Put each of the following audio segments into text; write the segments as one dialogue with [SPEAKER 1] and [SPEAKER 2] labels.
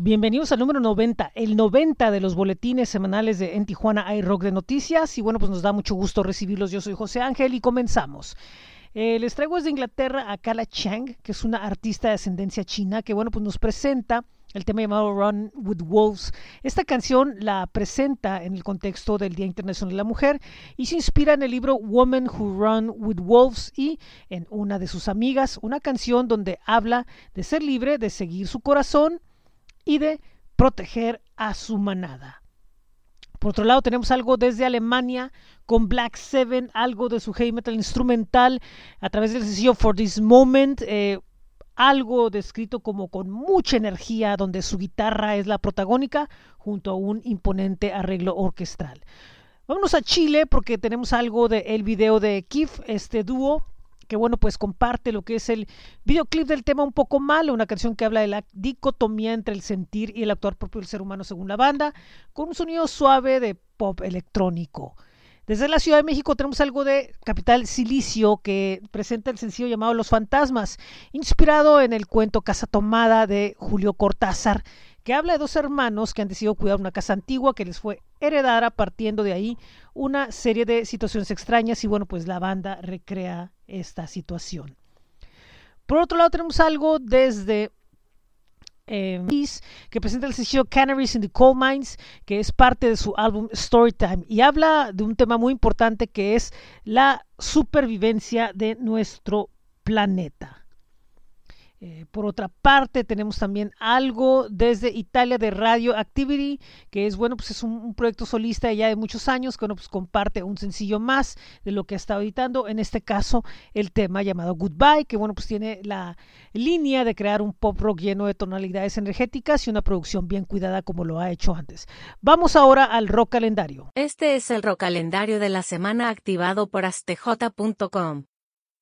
[SPEAKER 1] Bienvenidos al número 90, el 90 de los boletines semanales de En Tijuana iRock de Noticias. Y bueno, pues nos da mucho gusto recibirlos. Yo soy José Ángel y comenzamos. Eh, les traigo desde Inglaterra a Kala Chang, que es una artista de ascendencia china, que bueno, pues nos presenta el tema llamado Run with Wolves. Esta canción la presenta en el contexto del Día Internacional de la Mujer y se inspira en el libro Women Who Run with Wolves y en una de sus amigas, una canción donde habla de ser libre, de seguir su corazón y de proteger a su manada. Por otro lado, tenemos algo desde Alemania con Black Seven, algo de su heavy metal instrumental a través del sencillo For This Moment, eh, algo descrito como con mucha energía, donde su guitarra es la protagónica, junto a un imponente arreglo orquestral. Vámonos a Chile porque tenemos algo del video de Kif, este dúo que bueno, pues comparte lo que es el videoclip del tema Un poco malo, una canción que habla de la dicotomía entre el sentir y el actuar propio del ser humano según la banda, con un sonido suave de pop electrónico. Desde la Ciudad de México tenemos algo de Capital Silicio que presenta el sencillo llamado Los Fantasmas, inspirado en el cuento Casa Tomada de Julio Cortázar, que habla de dos hermanos que han decidido cuidar una casa antigua que les fue heredada partiendo de ahí una serie de situaciones extrañas y bueno, pues la banda recrea esta situación. Por otro lado tenemos algo desde eh, que presenta el sencillo Canaries in the Coal Mines, que es parte de su álbum Storytime y habla de un tema muy importante que es la supervivencia de nuestro planeta. Eh, por otra parte, tenemos también algo desde Italia de Radio Activity, que es bueno, pues es un, proyecto solista ya de muchos años, que bueno, pues comparte un sencillo más de lo que ha estado editando. En este caso, el tema llamado Goodbye, que bueno, pues tiene la línea de crear un pop rock lleno de tonalidades energéticas y una producción bien cuidada como lo ha hecho antes. Vamos ahora al rock calendario.
[SPEAKER 2] Este es el rock calendario de la semana activado por astj.com.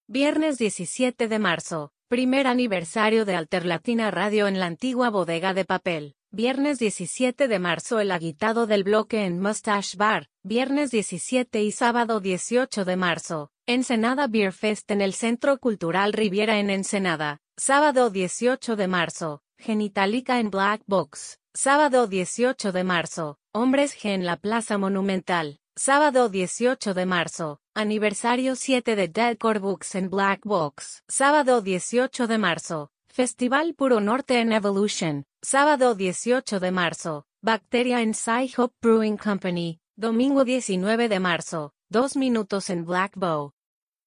[SPEAKER 2] Viernes 17 de marzo. Primer aniversario de Alterlatina Radio en la antigua bodega de papel. Viernes 17 de marzo el agitado del bloque en Mustache Bar. Viernes 17 y sábado 18 de marzo. Ensenada Beer Fest en el Centro Cultural Riviera en Ensenada. Sábado 18 de marzo. Genitalica en Black Box. Sábado 18 de marzo. Hombres G en la Plaza Monumental. Sábado 18 de marzo. Aniversario 7 de Deadcore Books en Black Box. Sábado 18 de marzo. Festival Puro Norte en Evolution. Sábado 18 de marzo. Bacteria en Sci Hop Brewing Company. Domingo 19 de marzo. Dos minutos en Black Bow.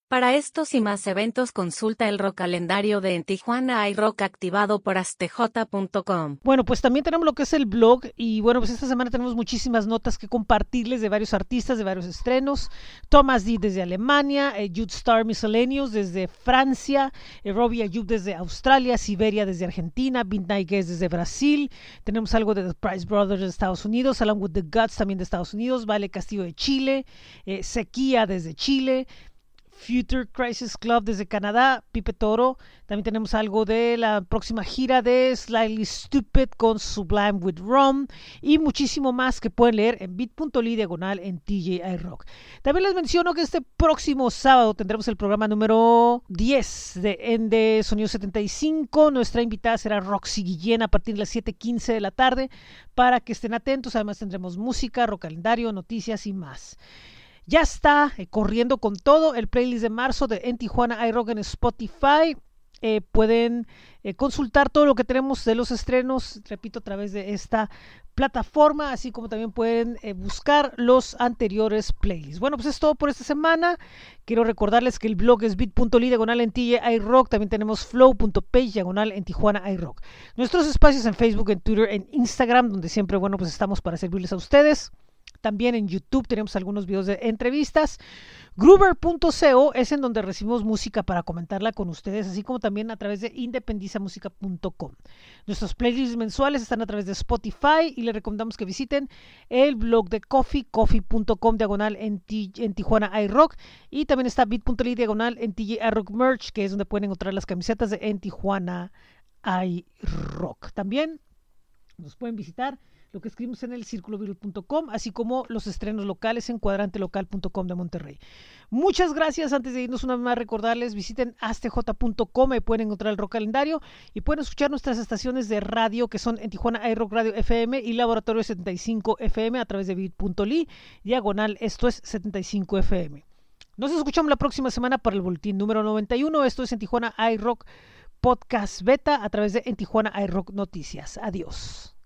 [SPEAKER 2] Para estos y más eventos consulta el rock calendario de En Tijuana hay rock activado por astj.com.
[SPEAKER 1] Bueno, pues también tenemos lo que es el blog y bueno, pues esta semana tenemos muchísimas notas que compartirles de varios artistas, de varios estrenos. Thomas D desde Alemania, eh, Jude Star Miscellaneous desde Francia, eh, Robbie Ayub desde Australia, Siberia desde Argentina, Midnight Guest desde Brasil. Tenemos algo de The Price Brothers de Estados Unidos, Along with the Guts también de Estados Unidos, Vale Castillo de Chile, eh, Sequía desde Chile, Future Crisis Club desde Canadá, Pipe Toro. También tenemos algo de la próxima gira de Slightly Stupid con Sublime with Rum y muchísimo más que pueden leer en bit.ly diagonal en TJI Rock. También les menciono que este próximo sábado tendremos el programa número 10 de Ende Sonido 75. Nuestra invitada será Roxy Guillén a partir de las 7:15 de la tarde para que estén atentos. Además tendremos música, rock calendario, noticias y más. Ya está eh, corriendo con todo el playlist de marzo de En Tijuana iRock en Spotify. Eh, pueden eh, consultar todo lo que tenemos de los estrenos, repito, a través de esta plataforma, así como también pueden buscar los anteriores playlists. Bueno, pues es todo por esta semana. Quiero recordarles que el blog es bit.ly diagonal en iRock. También tenemos flow.page diagonal en Tijuana iRock. Nuestros espacios en Facebook, en Twitter, en Instagram, donde siempre, bueno, pues estamos para servirles a ustedes. También en YouTube tenemos algunos videos de entrevistas. Groover.co es en donde recibimos música para comentarla con ustedes, así como también a través de independizamusica.com. Nuestros playlists mensuales están a través de Spotify y les recomendamos que visiten el blog de Coffee, coffee.com diagonal en, en Tijuana iRock y también está bit.ly diagonal en TJ iRock Merch, que es donde pueden encontrar las camisetas de En Tijuana iRock. También nos pueden visitar lo que escribimos en el círculovirus.com, así como los estrenos locales en cuadrantelocal.com de Monterrey. Muchas gracias. Antes de irnos una vez más, recordarles, visiten astj.com y pueden encontrar el rock calendario y pueden escuchar nuestras estaciones de radio que son en Tijuana iRock Radio FM y Laboratorio 75 FM a través de bit.ly, diagonal, esto es 75 FM. Nos escuchamos la próxima semana para el boletín número 91. Esto es en Tijuana iRock Podcast Beta a través de en Tijuana iRock Noticias. Adiós.